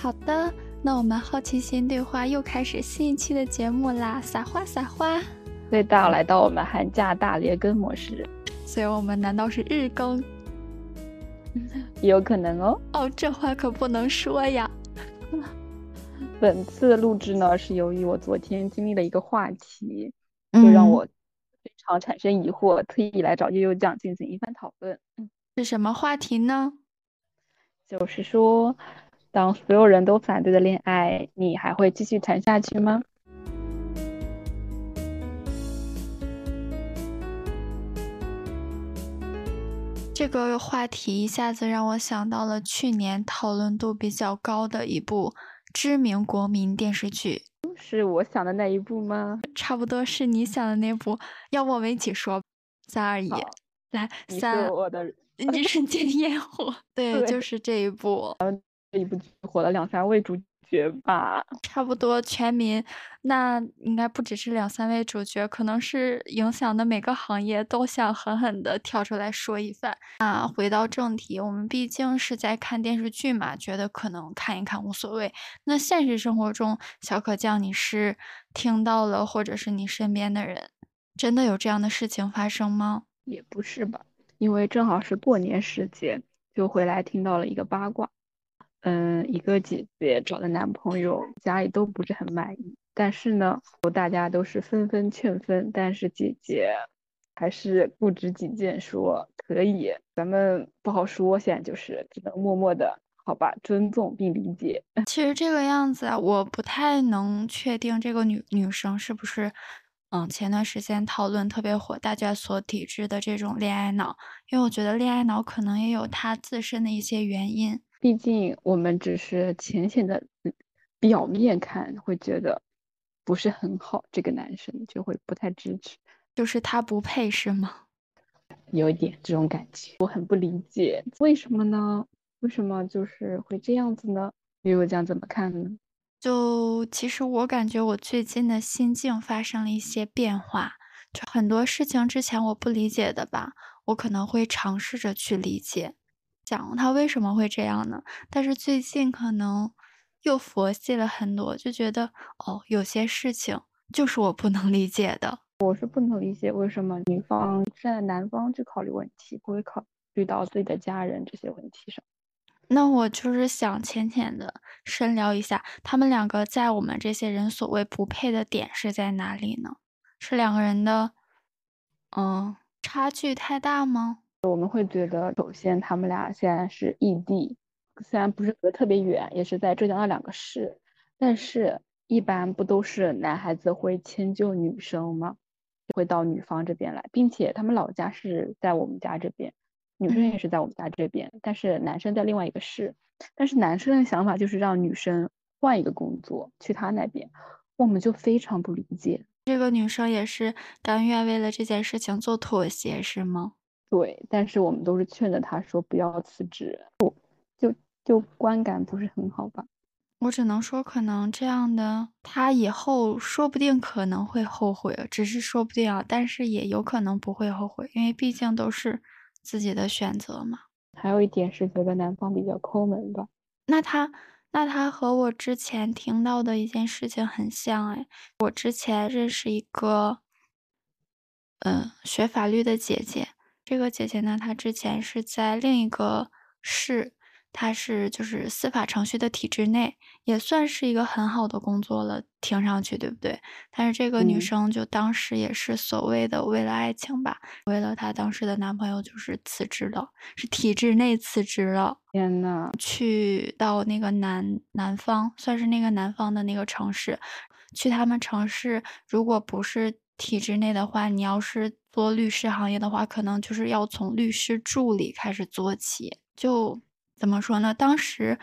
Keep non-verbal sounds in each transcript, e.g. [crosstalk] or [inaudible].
好的，那我们好奇心对话又开始新一期的节目啦！撒花撒花！对大来到我们寒假大连更模式，所以我们难道是日更？也 [laughs] 有可能哦。哦，这话可不能说呀。本次录制呢，是由于我昨天经历了一个话题，就让我非常产生疑惑，特意来找悠悠酱进行一番讨论。是什么话题呢？就是说，当所有人都反对的恋爱，你还会继续谈下去吗？这个话题一下子让我想到了去年讨论度比较高的一部知名国民电视剧，是我想的那一部吗？差不多是你想的那部。要不我们一起说，三二一，来，三，我的，你是见烟火，对，就是这一部，这一部剧火了两三位主。角吧，差不多全民，那应该不只是两三位主角，可能是影响的每个行业都想狠狠的跳出来说一番。啊，回到正题，我们毕竟是在看电视剧嘛，觉得可能看一看无所谓。那现实生活中，小可酱，你是听到了，或者是你身边的人，真的有这样的事情发生吗？也不是吧，因为正好是过年时节，就回来听到了一个八卦。嗯，一个姐姐找的男朋友家里都不是很满意，但是呢，大家都是纷纷劝分，但是姐姐还是固执己见，说可以，咱们不好说，现在就是只能默默的，好吧，尊重并理解。[laughs] 其实这个样子啊，我不太能确定这个女女生是不是，嗯，前段时间讨论特别火，大家所抵制的这种恋爱脑，因为我觉得恋爱脑可能也有他自身的一些原因。毕竟我们只是浅显的表面看，会觉得不是很好，这个男生就会不太支持，就是他不配是吗？有一点这种感觉，我很不理解，为什么呢？为什么就是会这样子呢？悠悠酱怎么看呢？就其实我感觉我最近的心境发生了一些变化，就很多事情之前我不理解的吧，我可能会尝试着去理解。讲他为什么会这样呢？但是最近可能又佛系了很多，就觉得哦，有些事情就是我不能理解的。我是不能理解为什么女方站在男方去考虑问题，不会考虑到自己的家人这些问题上。那我就是想浅浅的深聊一下，他们两个在我们这些人所谓不配的点是在哪里呢？是两个人的嗯差距太大吗？我们会觉得，首先他们俩现在是异地，虽然不是隔特别远，也是在浙江的两个市，但是一般不都是男孩子会迁就女生吗？会到女方这边来，并且他们老家是在我们家这边，女生也是在我们家这边，但是男生在另外一个市，但是男生的想法就是让女生换一个工作去他那边，我们就非常不理解。这个女生也是甘愿为了这件事情做妥协，是吗？对，但是我们都是劝着他说不要辞职，就就观感不是很好吧。我只能说，可能这样的他以后说不定可能会后悔，只是说不定啊，但是也有可能不会后悔，因为毕竟都是自己的选择嘛。还有一点是觉得男方比较抠门吧。那他那他和我之前听到的一件事情很像哎，我之前认识一个，嗯，学法律的姐姐。这个姐姐呢，她之前是在另一个市，她是就是司法程序的体制内，也算是一个很好的工作了，听上去对不对？但是这个女生就当时也是所谓的为了爱情吧，为了她当时的男朋友，就是辞职了，是体制内辞职了。天呐，去到那个南南方，算是那个南方的那个城市，去他们城市，如果不是体制内的话，你要是。做律师行业的话，可能就是要从律师助理开始做起。就怎么说呢？当时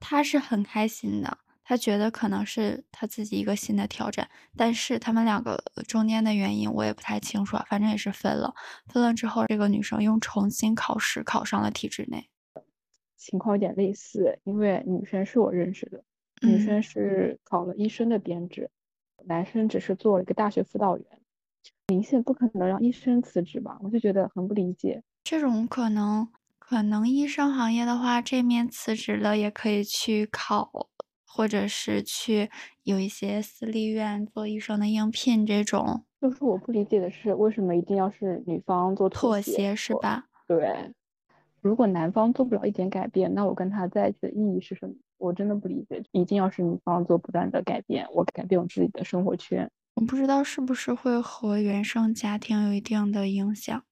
他是很开心的，他觉得可能是他自己一个新的挑战。但是他们两个中间的原因我也不太清楚，反正也是分了。分了之后，这个女生又重新考试，考上了体制内。情况有点类似，因为女生是我认识的，女生是考了医生的编制，男生只是做了一个大学辅导员。明显不可能让医生辞职吧？我就觉得很不理解。这种可能。可能医生行业的话，这面辞职了也可以去考，或者是去有一些私立医院做医生的应聘这种。就是我不理解的是，为什么一定要是女方做妥协？协是吧？对，如果男方做不了一点改变，那我跟他在一起的意义是什么？我真的不理解，一定要是女方做不断的改变，我改变我自己的生活圈。不知道是不是会和原生家庭有一定的影响，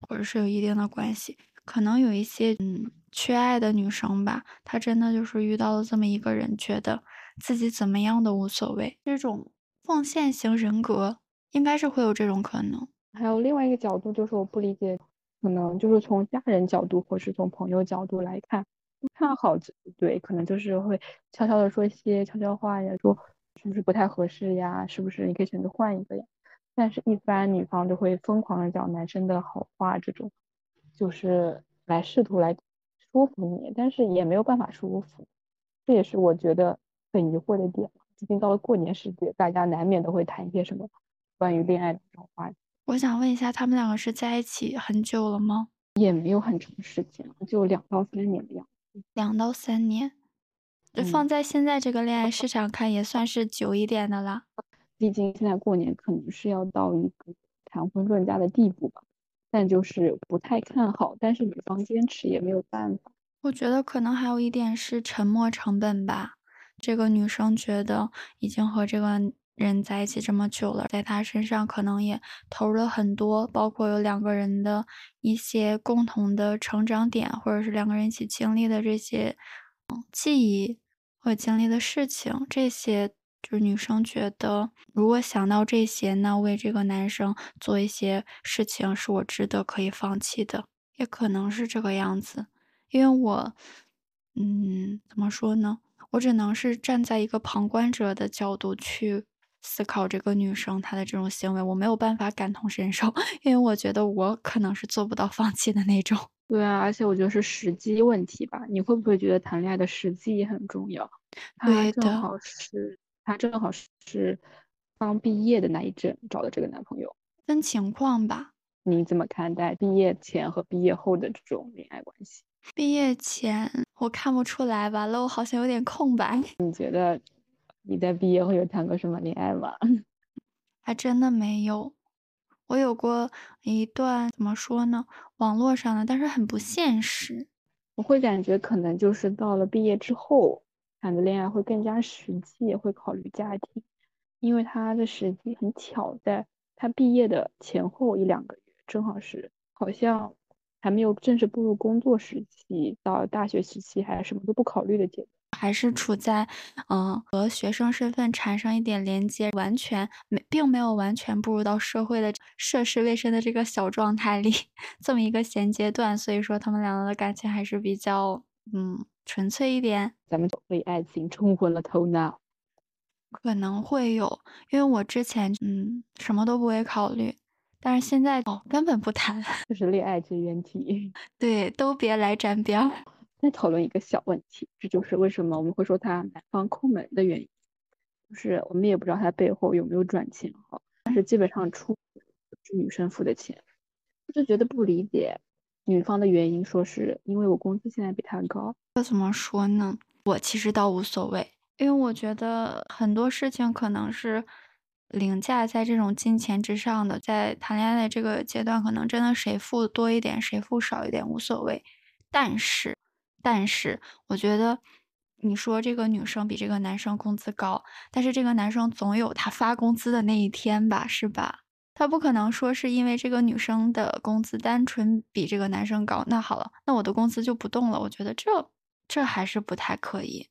或者是有一定的关系。可能有一些嗯缺爱的女生吧，她真的就是遇到了这么一个人，觉得自己怎么样都无所谓。这种奉献型人格应该是会有这种可能。还有另外一个角度，就是我不理解，可能就是从家人角度或是从朋友角度来看，看好对，可能就是会悄悄的说一些悄悄话呀，说是不是不太合适呀？是不是你可以选择换一个呀？但是，一般女方就会疯狂的讲男生的好话，这种就是来试图来说服你，但是也没有办法说服。这也是我觉得很疑惑的点。毕竟到了过年时节，大家难免都会谈一些什么关于恋爱的这种话题。我想问一下，他们两个是在一起很久了吗？也没有很长时间，就两到三年的样子。两到三年，就放在现在这个恋爱市场看，也算是久一点的了。毕竟现在过年可能是要到一个谈婚论嫁的地步吧，但就是不太看好。但是女方坚持也没有办法。我觉得可能还有一点是沉没成本吧。这个女生觉得已经和这个。人在一起这么久了，在他身上可能也投入了很多，包括有两个人的一些共同的成长点，或者是两个人一起经历的这些记忆我经历的事情，这些就是女生觉得，如果想到这些，那为这个男生做一些事情是我值得可以放弃的，也可能是这个样子，因为我，嗯，怎么说呢？我只能是站在一个旁观者的角度去。思考这个女生她的这种行为，我没有办法感同身受，因为我觉得我可能是做不到放弃的那种。[laughs] 对啊，而且我觉得是时机问题吧。你会不会觉得谈恋爱的时机也很重要？对的。正好是他正好是刚毕业的那一阵找的这个男朋友。分情况吧。你怎么看待毕业前和毕业后的这种恋爱关系？毕业前我看不出来，完了我好像有点空白。你觉得？你在毕业后有谈过什么恋爱吗？[laughs] 还真的没有。我有过一段怎么说呢？网络上的，但是很不现实。我会感觉可能就是到了毕业之后谈的恋爱会更加实际，会考虑家庭，因为他的时机很巧，在他毕业的前后一两个月，正好是好像还没有正式步入工作时期，到大学时期还什么都不考虑的阶段。还是处在，嗯，和学生身份产生一点连接，完全没，并没有完全步入到社会的涉世未深的这个小状态里，[laughs] 这么一个衔接段，所以说他们两个的感情还是比较，嗯，纯粹一点。咱们为爱情冲昏了头脑，可能会有，因为我之前，嗯，什么都不会考虑，但是现在哦，根本不谈，[laughs] 就是恋爱之原体，[laughs] 对，都别来沾边。再讨论一个小问题，这就是为什么我们会说他男方抠门的原因，就是我们也不知道他背后有没有赚钱哈，但是基本上出是女生付的钱，我就觉得不理解女方的原因，说是因为我工资现在比他高，这怎么说呢？我其实倒无所谓，因为我觉得很多事情可能是凌驾在这种金钱之上的，在谈恋爱的这个阶段，可能真的谁付多一点，谁付少一点无所谓，但是。但是我觉得，你说这个女生比这个男生工资高，但是这个男生总有他发工资的那一天吧，是吧？他不可能说是因为这个女生的工资单纯比这个男生高，那好了，那我的工资就不动了。我觉得这这还是不太可以，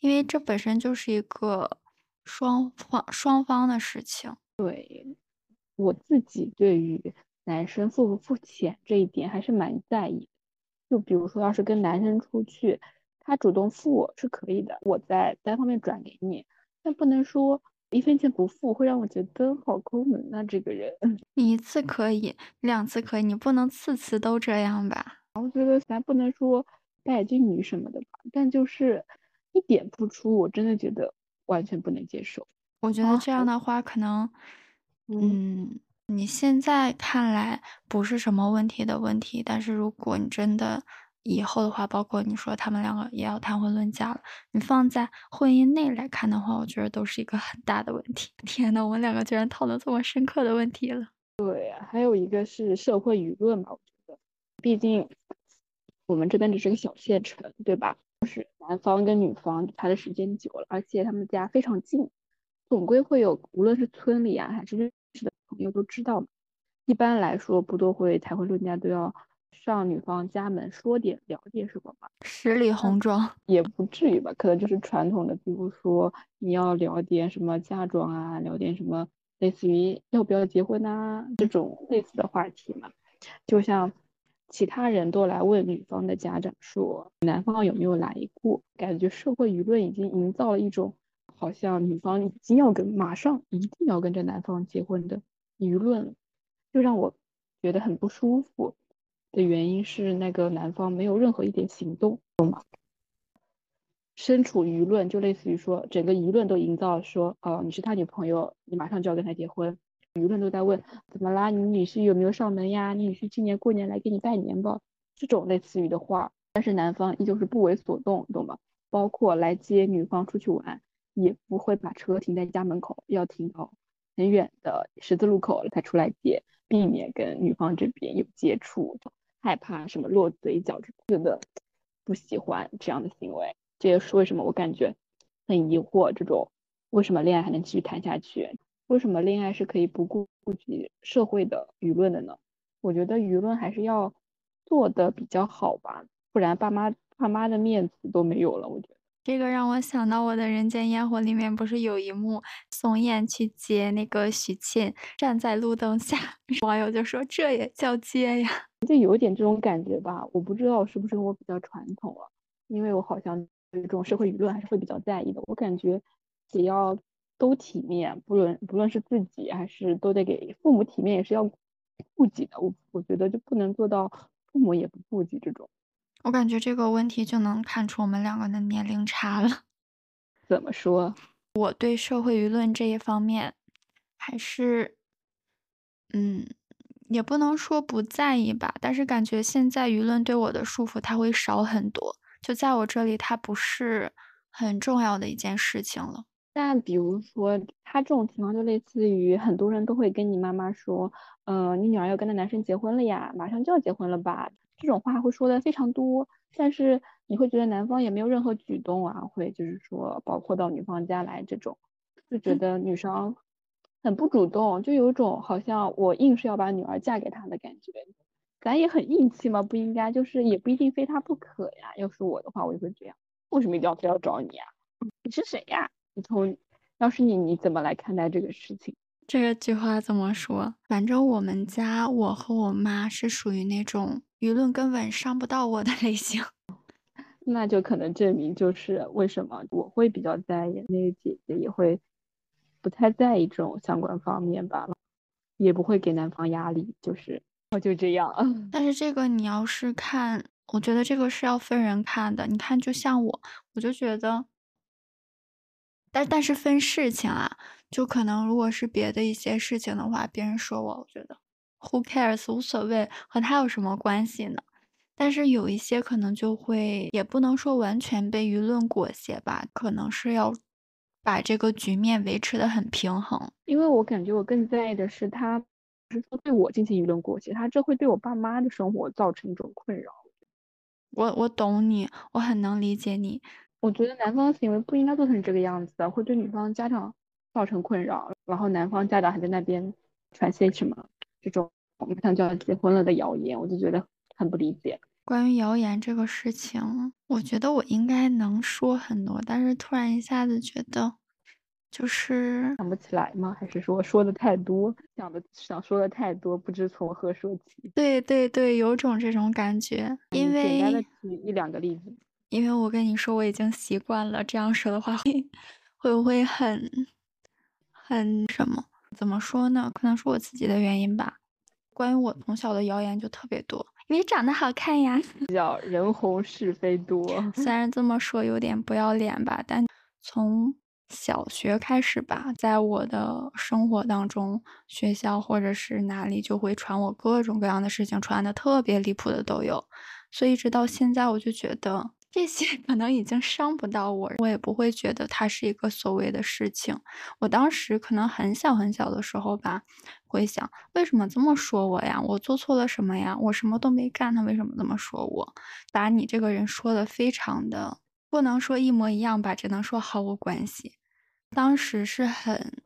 因为这本身就是一个双方双方的事情。对我自己对于男生付不付钱这一点还是蛮在意。就比如说，要是跟男生出去，他主动付我是可以的，我再单方面转给你，但不能说一分钱不付，会让我觉得好抠门啊。这个人，你 [laughs] 一次可以，两次可以，你不能次次都这样吧？我觉得咱不能说拜金女什么的吧，但就是一点付出，我真的觉得完全不能接受。我觉得这样的话，可能，嗯。你现在看来不是什么问题的问题，但是如果你真的以后的话，包括你说他们两个也要谈婚论嫁了，你放在婚姻内来看的话，我觉得都是一个很大的问题。[laughs] 天呐，我们两个居然讨论这么深刻的问题了。对呀，还有一个是社会舆论吧，我觉得，毕竟我们这边只是个小县城，对吧？就是男方跟女方谈的时间久了，而且他们家非常近，总归会有，无论是村里啊还是认识的朋友都知道。一般来说，不都会谈婚论嫁都要。上女方家门说点聊点什么吧，十里红妆也不至于吧，可能就是传统的，比如说你要聊点什么嫁妆啊，聊点什么类似于要不要结婚呐这种类似的话题嘛。就像其他人都来问女方的家长说男方有没有来过，感觉社会舆论已经营造了一种好像女方已经要跟马上一定要跟着男方结婚的舆论，就让我觉得很不舒服。的原因是那个男方没有任何一点行动，懂吗？身处舆论，就类似于说整个舆论都营造说，哦，你是他女朋友，你马上就要跟他结婚，舆论都在问怎么啦？你女婿有没有上门呀？你女婿今年过年来给你拜年不？这种类似于的话，但是男方依旧是不为所动，懂吗？包括来接女方出去玩，也不会把车停在家门口，要停到很远的十字路口了才出来接，避免跟女方这边有接触。害怕什么落嘴角，之类的不喜欢这样的行为。这也是为什么我感觉很疑惑，这种为什么恋爱还能继续谈下去？为什么恋爱是可以不顾及社会的舆论的呢？我觉得舆论还是要做的比较好吧，不然爸妈爸妈的面子都没有了。我觉得。这个让我想到我的人间烟火里面不是有一幕宋焰去接那个许沁，站在路灯下，网友就说这也叫接呀，就有点这种感觉吧。我不知道是不是我比较传统了，因为我好像对这种社会舆论还是会比较在意的。我感觉只要都体面，不论不论是自己还是都得给父母体面，也是要顾及的。我我觉得就不能做到父母也不顾及这种。我感觉这个问题就能看出我们两个的年龄差了。[laughs] 怎么说？我对社会舆论这一方面还是，嗯，也不能说不在意吧。但是感觉现在舆论对我的束缚，它会少很多。就在我这里，它不是很重要的一件事情了。那比如说，他这种情况就类似于很多人都会跟你妈妈说：“嗯，你女儿要跟那男生结婚了呀，马上就要结婚了吧。”这种话会说的非常多，但是你会觉得男方也没有任何举动啊，会就是说包括到女方家来这种，就觉得女生很不主动，就有一种好像我硬是要把女儿嫁给他的感觉。咱也很硬气嘛，不应该就是也不一定非他不可呀。要是我的话，我就会这样，为什么一定要非要找你呀？你是谁呀？你从要是你，你怎么来看待这个事情？这个句话怎么说？反正我们家我和我妈是属于那种。舆论根本伤不到我的 [laughs] 类型，那就可能证明就是为什么我会比较在意，那个姐姐也会不太在意这种相关方面吧，也不会给男方压力，就是我就这样。[laughs] 但是这个你要是看，我觉得这个是要分人看的。你看，就像我，我就觉得，但但是分事情啊，就可能如果是别的一些事情的话，别人说我，我觉得。Who cares？无所谓，和他有什么关系呢？但是有一些可能就会，也不能说完全被舆论裹挟吧，可能是要把这个局面维持的很平衡。因为我感觉我更在意的是，他不是说对我进行舆论裹挟，他这会对我爸妈的生活造成一种困扰。我我懂你，我很能理解你。我觉得男方行为不应该做成这个样子的，会对女方家长造成困扰，然后男方家长还在那边传些什么。这种马上就要结婚了的谣言，我就觉得很不理解。关于谣言这个事情，我觉得我应该能说很多，但是突然一下子觉得，就是想不起来吗？还是说说的太多，想的想说的太多，不知从何说起？对对对，有种这种感觉。因为简单的举一两个例子。[laughs] 因为我跟你说，我已经习惯了这样说的话，[laughs] 会会不会很很什么？怎么说呢？可能是我自己的原因吧。关于我从小的谣言就特别多，因为长得好看呀，叫人红是非多。虽然这么说有点不要脸吧，但从小学开始吧，在我的生活当中，学校或者是哪里就会传我各种各样的事情，传的特别离谱的都有。所以一直到现在我就觉得这些 [laughs] 可能已经伤不到我，我也不会觉得它是一个所谓的事情。我当时可能很小很小的时候吧，会想为什么这么说我呀？我做错了什么呀？我什么都没干，他为什么这么说我？把你这个人说的非常的不能说一模一样吧，只能说毫无关系。当时是很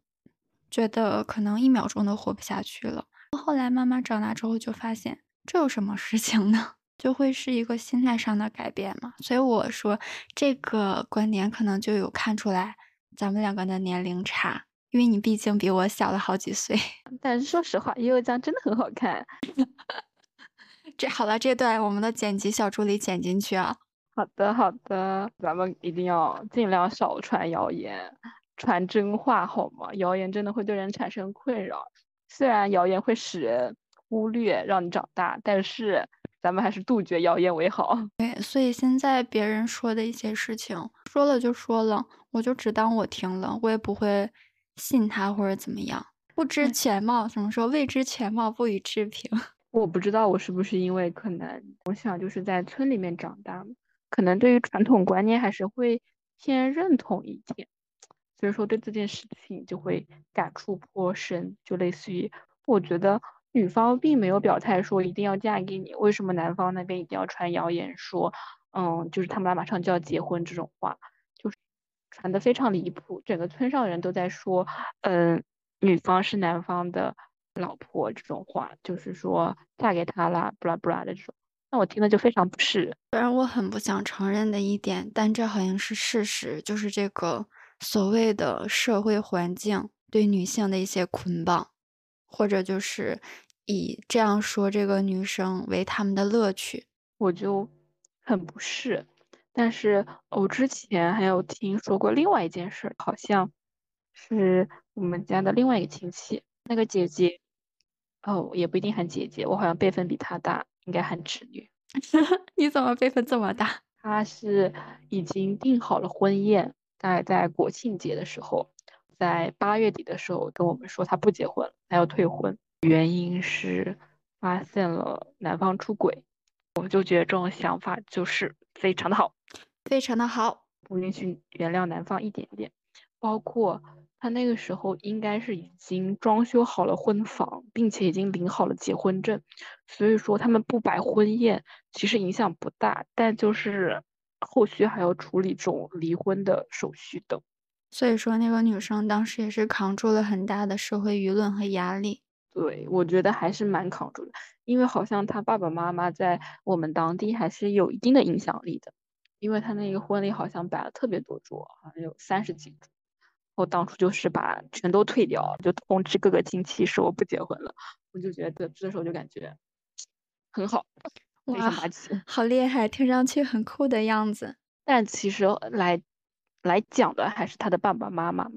觉得可能一秒钟都活不下去了。后来慢慢长大之后就发现，这有什么事情呢？就会是一个心态上的改变嘛。所以我说这个观点可能就有看出来咱们两个的年龄差，因为你毕竟比我小了好几岁。[laughs] 但是说实话，悠悠酱真的很好看。[laughs] 这好了，这段我们的剪辑小助理剪进去啊。好的，好的，咱们一定要尽量少传谣言。传真话好吗？谣言真的会对人产生困扰。虽然谣言会使人忽略让你长大，但是咱们还是杜绝谣言为好。对，所以现在别人说的一些事情，说了就说了，我就只当我听了，我也不会信他或者怎么样。不知全貌，怎么说？未知全貌，不予置评。[laughs] 我不知道我是不是因为可能我想就是在村里面长大，可能对于传统观念还是会偏认同一点。所以说对这件事情就会感触颇深，就类似于我觉得女方并没有表态说一定要嫁给你，为什么男方那边一定要传谣言说，嗯，就是他们俩马上就要结婚这种话，就是传的非常离谱，整个村上人都在说，嗯，女方是男方的老婆这种话，就是说嫁给他啦，布拉布拉的这种，那我听了就非常不适。虽然我很不想承认的一点，但这好像是事实，就是这个。所谓的社会环境对女性的一些捆绑，或者就是以这样说这个女生为他们的乐趣，我就很不适。但是我之前还有听说过另外一件事，好像是我们家的另外一个亲戚，那个姐姐，哦，也不一定喊姐姐，我好像辈分比她大，应该喊侄女。你怎么辈分这么大？[laughs] 她是已经订好了婚宴。大概在国庆节的时候，在八月底的时候跟我们说她不结婚，她要退婚，原因是发现了男方出轨。我就觉得这种想法就是非常的好，非常的好，不允许原谅男方一点点。包括他那个时候应该是已经装修好了婚房，并且已经领好了结婚证，所以说他们不摆婚宴其实影响不大，但就是。后续还要处理这种离婚的手续等，所以说那个女生当时也是扛住了很大的社会舆论和压力。对，我觉得还是蛮扛住的，因为好像他爸爸妈妈在我们当地还是有一定的影响力的，因为他那个婚礼好像摆了特别多桌，好像有三十几桌。我当初就是把全都退掉，就通知各个亲戚说我不结婚了。我就觉得这时候就感觉很好。哇，好厉害！听上去很酷的样子。但其实来来讲的还是他的爸爸妈妈嘛。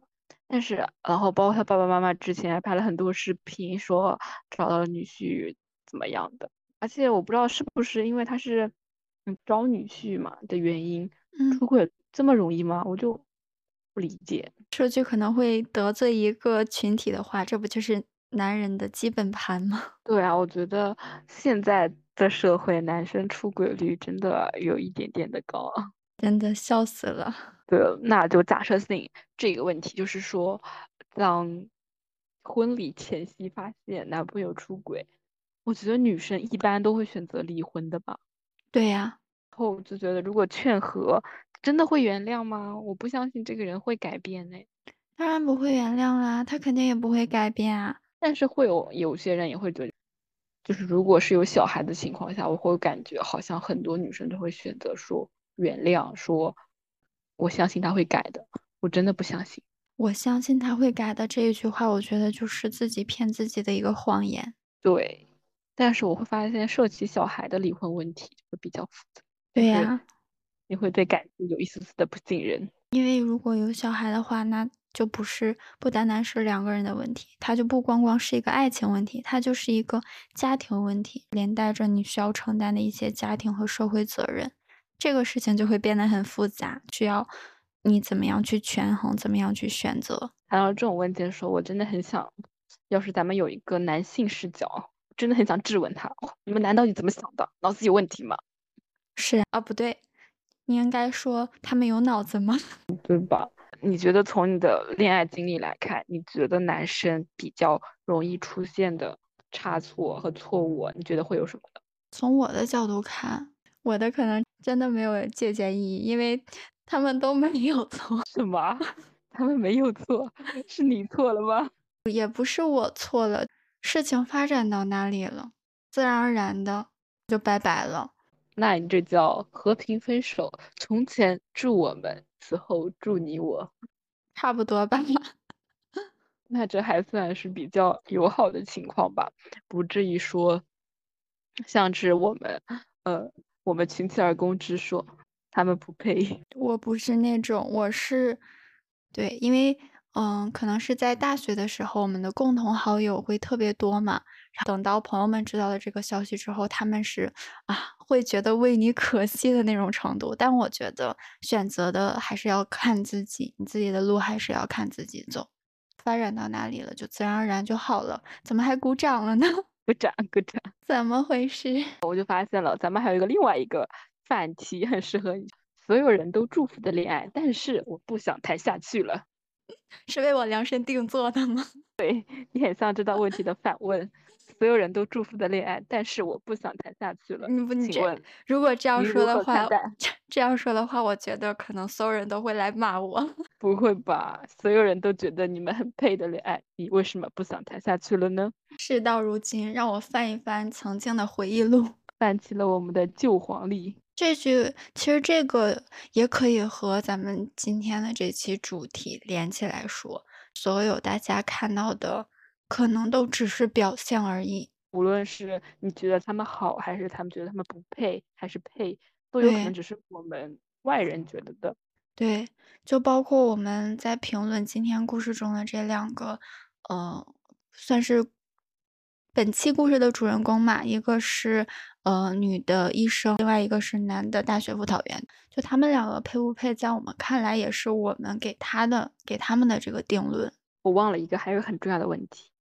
但是，然后包括他爸爸妈妈之前还拍了很多视频，说找到了女婿怎么样的。而且我不知道是不是因为他是嗯招女婿嘛的原因，出轨这么容易吗？我就不理解。说句可能会得罪一个群体的话，这不就是男人的基本盘吗？[laughs] 对啊，我觉得现在。的社会，男生出轨率真的有一点点的高，真的笑死了。对，那就假设性这个问题，就是说，当婚礼前夕发现男朋友出轨，我觉得女生一般都会选择离婚的吧？对呀，后就觉得如果劝和，真的会原谅吗？我不相信这个人会改变呢。当然不会原谅啦，他肯定也不会改变啊。但是会有有些人也会觉得。就是如果是有小孩的情况下，我会感觉好像很多女生都会选择说原谅，说我相信他会改的。我真的不相信，我相信他会改的这一句话，我觉得就是自己骗自己的一个谎言。对，但是我会发现涉及小孩的离婚问题会比较复杂。对呀，你会对感情有一丝丝的不信任。因为如果有小孩的话，那。就不是不单单是两个人的问题，它就不光光是一个爱情问题，它就是一个家庭问题，连带着你需要承担的一些家庭和社会责任，这个事情就会变得很复杂，需要你怎么样去权衡，怎么样去选择。谈到这种问题的时候，我真的很想，要是咱们有一个男性视角，真的很想质问他：你们男到底怎么想的？脑子有问题吗？是啊，不对，你应该说他们有脑子吗？[laughs] 对吧？你觉得从你的恋爱经历来看，你觉得男生比较容易出现的差错和错误，你觉得会有什么呢？从我的角度看，我的可能真的没有借鉴意义，因为 [laughs] 他们都没有错。什么？[laughs] 他们没有错，是你错了吗？也不是我错了，事情发展到哪里了，自然而然的就拜拜了。那你这叫和平分手。从前祝我们，此后祝你我，差不多吧。[laughs] 那这还算是比较友好的情况吧，不至于说像是我们，呃，我们群起而攻之，说他们不配。[laughs] 我不是那种，我是对，因为嗯，可能是在大学的时候，我们的共同好友会特别多嘛。等到朋友们知道了这个消息之后，他们是啊，会觉得为你可惜的那种程度。但我觉得选择的还是要看自己，你自己的路还是要看自己走。发展到哪里了，就自然而然就好了。怎么还鼓掌了呢？鼓掌，鼓掌。怎么回事？[laughs] 我就发现了，咱们还有一个另外一个反题，很适合你。所有人都祝福的恋爱，但是我不想谈下去了。[laughs] 是为我量身定做的吗？[laughs] 对你很像这道问题的反问。所有人都祝福的恋爱，但是我不想谈下去了。你不，请问，如果这样说的话，这样说的话，我觉得可能所有人都会来骂我。不会吧？所有人都觉得你们很配的恋爱，你为什么不想谈下去了呢？事到如今，让我翻一翻曾经的回忆录，翻起了我们的旧黄历。这句其实这个也可以和咱们今天的这期主题连起来说，所有大家看到的。可能都只是表象而已。无论是你觉得他们好，还是他们觉得他们不配，还是配，都有可能只是我们外人觉得的。对，就包括我们在评论今天故事中的这两个，呃，算是本期故事的主人公嘛。一个是呃女的医生，另外一个是男的大学辅导员。就他们两个配不配，在我们看来也是我们给他的给他们的这个定论。我忘了一个，还有很重要的问题。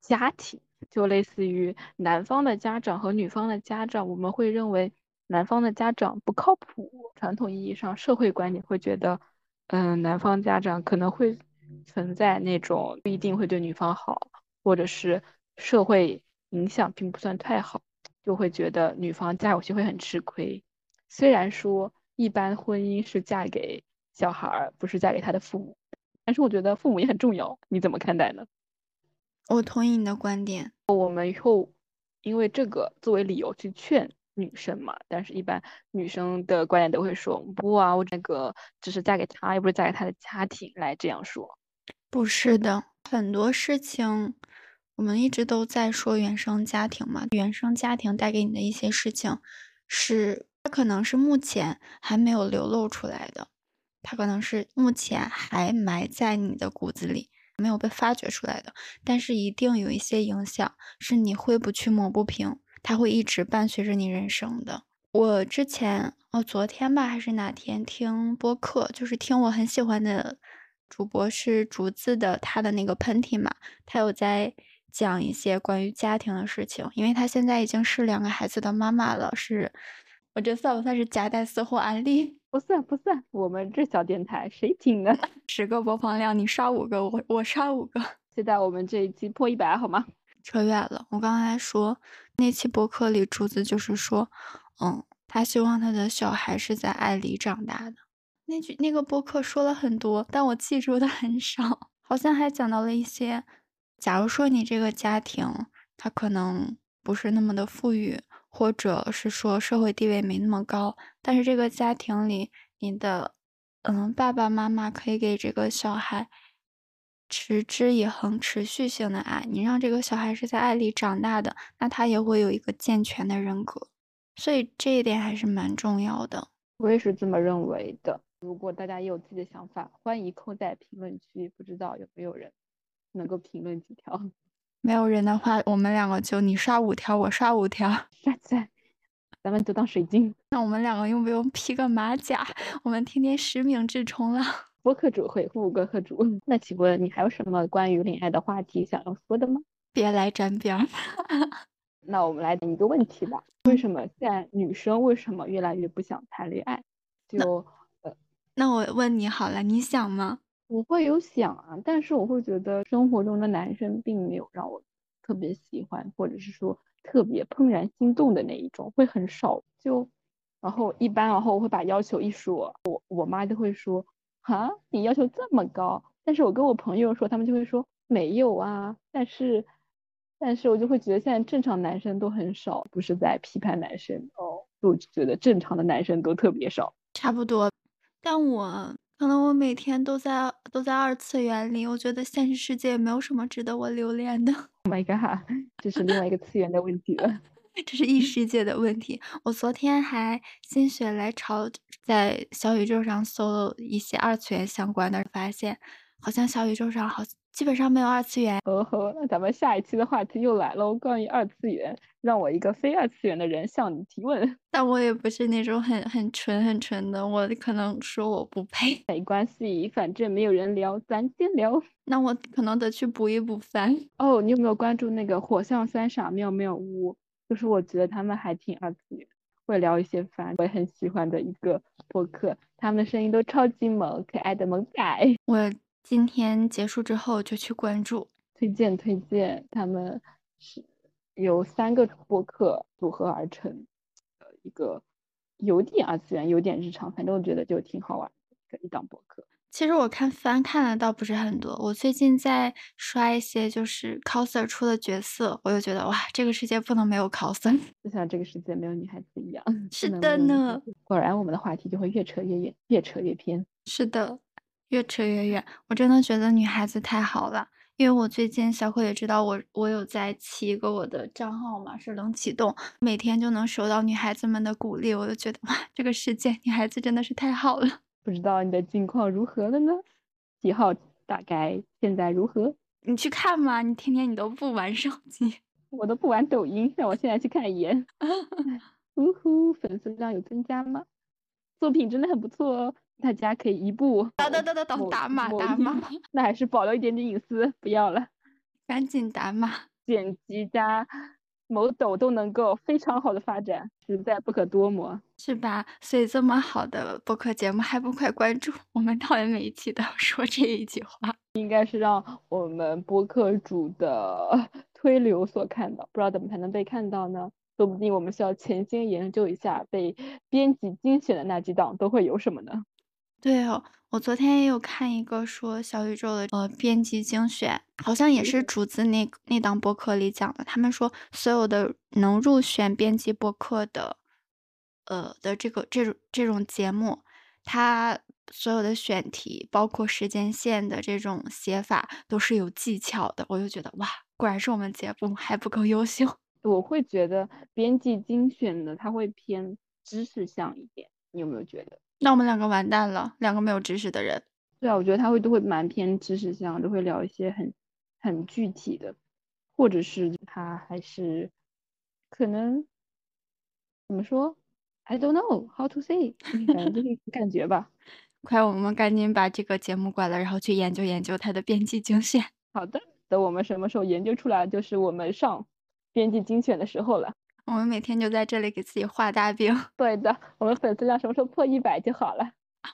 家庭就类似于男方的家长和女方的家长，我们会认为男方的家长不靠谱。传统意义上，社会观念会觉得，嗯，男方家长可能会存在那种不一定会对女方好，或者是社会影响并不算太好，就会觉得女方嫁过去会很吃亏。虽然说一般婚姻是嫁给小孩儿，不是嫁给他的父母，但是我觉得父母也很重要。你怎么看待呢？我同意你的观点。我们以后因为这个作为理由去劝女生嘛，但是一般女生的观点都会说不啊，我这个只是嫁给他，又不是嫁给他的家庭来这样说。不是的，很多事情我们一直都在说原生家庭嘛，原生家庭带给你的一些事情，是它可能是目前还没有流露出来的，它可能是目前还埋在你的骨子里。没有被发掘出来的，但是一定有一些影响是你挥不去抹不平，它会一直伴随着你人生的。我之前哦，昨天吧还是哪天听播客，就是听我很喜欢的主播是竹子的，他的那个喷嚏嘛，他有在讲一些关于家庭的事情，因为他现在已经是两个孩子的妈妈了，是。我这算不算是夹带私货案例？不算不算，我们这小电台谁听呢？[laughs] 十个播放量，你刷五个，我我刷五个。[laughs] 期待我们这一期破一百，好吗？扯远了，我刚才说那期播客里，竹子就是说，嗯，他希望他的小孩是在爱里长大的。那句那个播客说了很多，但我记住的很少，好像还讲到了一些，假如说你这个家庭，他可能不是那么的富裕。或者是说社会地位没那么高，但是这个家庭里，你的嗯爸爸妈妈可以给这个小孩持之以恒、持续性的爱，你让这个小孩是在爱里长大的，那他也会有一个健全的人格，所以这一点还是蛮重要的。我也是这么认为的。如果大家也有自己的想法，欢迎扣在评论区。不知道有没有人能够评论几条？[laughs] 没有人的话，我们两个就你刷五条，我刷五条，[laughs] 刷在，咱们就当水晶。那我们两个用不用披个马甲？[laughs] 我们天天实名制冲浪。播客主回复播客主。[laughs] 那请问你还有什么关于恋爱的话题想要说的吗？别来沾边儿。[laughs] 那我们来一个问题吧，为什么现在女生为什么越来越不想谈恋爱？就呃，那我问你好了，你想吗？我会有想啊，但是我会觉得生活中的男生并没有让我特别喜欢，或者是说特别怦然心动的那一种，会很少。就然后一般，然后我会把要求一说，我我妈就会说，哈，你要求这么高。但是我跟我朋友说，他们就会说没有啊，但是。但是我就会觉得现在正常男生都很少，不是在批判男生哦，就觉得正常的男生都特别少，差不多。但我可能我每天都在都在二次元里，我觉得现实世界没有什么值得我留恋的。Oh my god，这是另外一个次元的问题了，这是异世界的问题。我昨天还心血来潮在小宇宙上搜了一些二次元相关的，发现好像小宇宙上好。基本上没有二次元。哦吼，那咱们下一期的话题又来了，关于二次元，让我一个非二次元的人向你提问。[laughs] 但我也不是那种很很纯很纯的，我可能说我不配。没关系，反正没有人聊，咱先聊。那我可能得去补一补番。哦，你有没有关注那个火象三傻妙妙屋？就是我觉得他们还挺二次元，会聊一些番，我也很喜欢的一个播客，他们的声音都超级萌，可爱的萌仔。我。今天结束之后就去关注，推荐推荐，他们是由三个播客组合而成的一个有点二次元、有点日常，反正我觉得就挺好玩的一档播客。其实我看番看的倒不是很多，我最近在刷一些就是 coser 出的角色，我就觉得哇，这个世界不能没有 coser，就像这个世界没有女孩子一样。是的呢，果然我们的话题就会越扯越远，越扯越偏。是的。越扯越远，我真的觉得女孩子太好了。因为我最近小可也知道我，我有在起一个我的账号嘛，是冷启动，每天就能收到女孩子们的鼓励，我就觉得哇，这个世界女孩子真的是太好了。不知道你的近况如何了呢？几号大概现在如何？你去看嘛，你天天你都不玩手机，我都不玩抖音，让我现在去看一眼。[laughs] 呜呼，粉丝量有增加吗？作品真的很不错哦。大家可以一步等等等等等打码打码，那还是保留一点点隐私，不要了，赶紧打码，剪辑加某抖都能够非常好的发展，实在不可多磨，是吧？所以这么好的播客节目还不快关注？我们导演每一期都要说这一句话，应该是让我们播客主的 [laughs] 推流所看到，不知道怎么才能被看到呢？说不定我们需要潜心研究一下，被编辑精选的那几档都会有什么呢？对哦，我昨天也有看一个说小宇宙的呃编辑精选，好像也是竹子那那档播客里讲的。他们说所有的能入选编辑播客的，呃的这个这种这种节目，它所有的选题，包括时间线的这种写法，都是有技巧的。我就觉得哇，果然是我们节目还不够优秀。我会觉得编辑精选的它会偏知识向一点，你有没有觉得？那我们两个完蛋了，两个没有知识的人。对啊，我觉得他会都会蛮偏知识向，都会聊一些很很具体的，或者是他还是可能怎么说？I don't know how to say，[laughs] 反正就是感觉吧。[laughs] 快，我们赶紧把这个节目关了，然后去研究研究他的编辑精选。好的，等我们什么时候研究出来，就是我们上编辑精选的时候了。我们每天就在这里给自己画大饼。[laughs] 对的，我们粉丝量什么时候破一百就好了。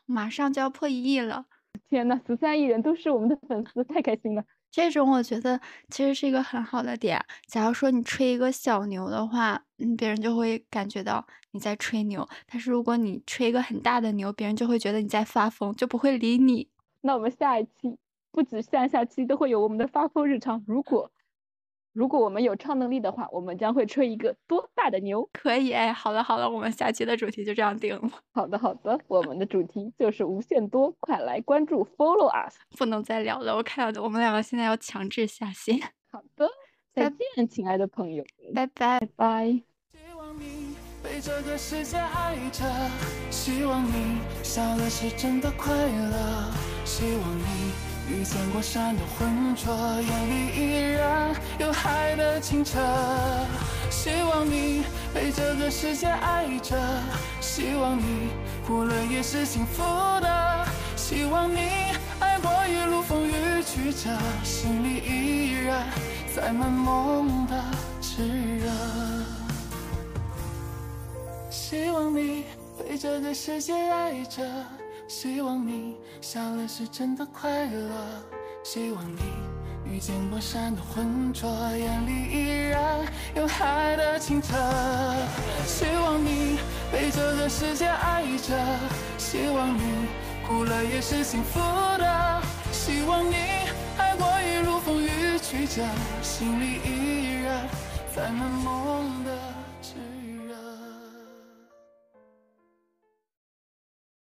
马上就要破一亿了！天呐，十三亿人都是我们的粉丝，太开心了。这种我觉得其实是一个很好的点。假如说你吹一个小牛的话，嗯，别人就会感觉到你在吹牛；但是如果你吹一个很大的牛，别人就会觉得你在发疯，就不会理你。那我们下一期不止下下期都会有我们的发疯日常。如果如果我们有超能力的话，我们将会吹一个多大的牛？可以哎，好了好了，我们下期的主题就这样定了。好的好的，我们的主题就是无限多，快来关注，follow us。不能再聊了，我看到我们两个现在要强制下线。[laughs] 好的，再见，亲爱的朋友，拜拜拜。遇见过山的浑浊，眼里依然有海的清澈。希望你被这个世界爱着，希望你哭了也是幸福的。希望你爱过一路风雨曲折，心里依然载满梦的。炽热。希望你被这个世界爱着，希望你笑了是真的快乐，希望你遇见过山的浑浊，眼里依然有海的清澈。希望你被这个世界爱着，希望你哭了也是幸福的，希望你爱过一路风雨曲折，心里依然泛满梦的。